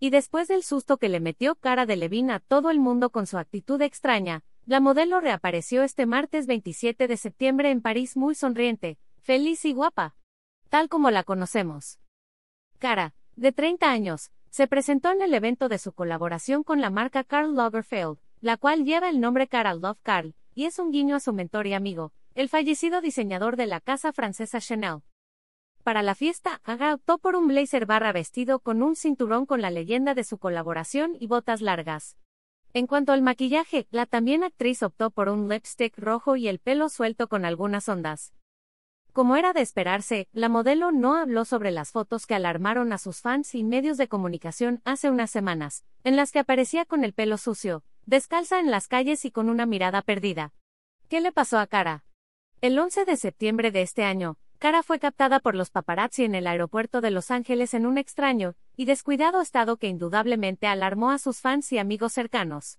Y después del susto que le metió cara de Levin a todo el mundo con su actitud extraña, la modelo reapareció este martes 27 de septiembre en París muy sonriente, feliz y guapa. Tal como la conocemos. Cara, de 30 años, se presentó en el evento de su colaboración con la marca Karl Lagerfeld, la cual lleva el nombre Cara Love Karl, y es un guiño a su mentor y amigo, el fallecido diseñador de la casa francesa Chanel. Para la fiesta, Aga optó por un blazer barra vestido con un cinturón con la leyenda de su colaboración y botas largas. En cuanto al maquillaje, la también actriz optó por un lipstick rojo y el pelo suelto con algunas ondas. Como era de esperarse, la modelo no habló sobre las fotos que alarmaron a sus fans y medios de comunicación hace unas semanas, en las que aparecía con el pelo sucio, descalza en las calles y con una mirada perdida. ¿Qué le pasó a Cara? El 11 de septiembre de este año, Cara fue captada por los paparazzi en el aeropuerto de Los Ángeles en un extraño y descuidado estado que indudablemente alarmó a sus fans y amigos cercanos.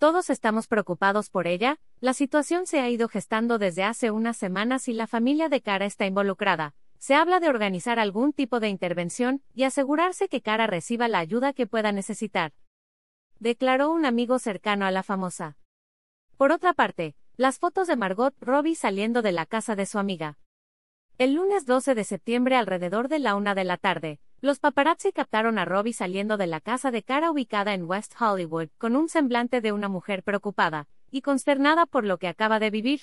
Todos estamos preocupados por ella, la situación se ha ido gestando desde hace unas semanas y la familia de Cara está involucrada. Se habla de organizar algún tipo de intervención y asegurarse que Cara reciba la ayuda que pueda necesitar. Declaró un amigo cercano a la famosa. Por otra parte, las fotos de Margot Robbie saliendo de la casa de su amiga. El lunes 12 de septiembre alrededor de la una de la tarde, los paparazzi captaron a Robbie saliendo de la casa de cara ubicada en West Hollywood, con un semblante de una mujer preocupada y consternada por lo que acaba de vivir.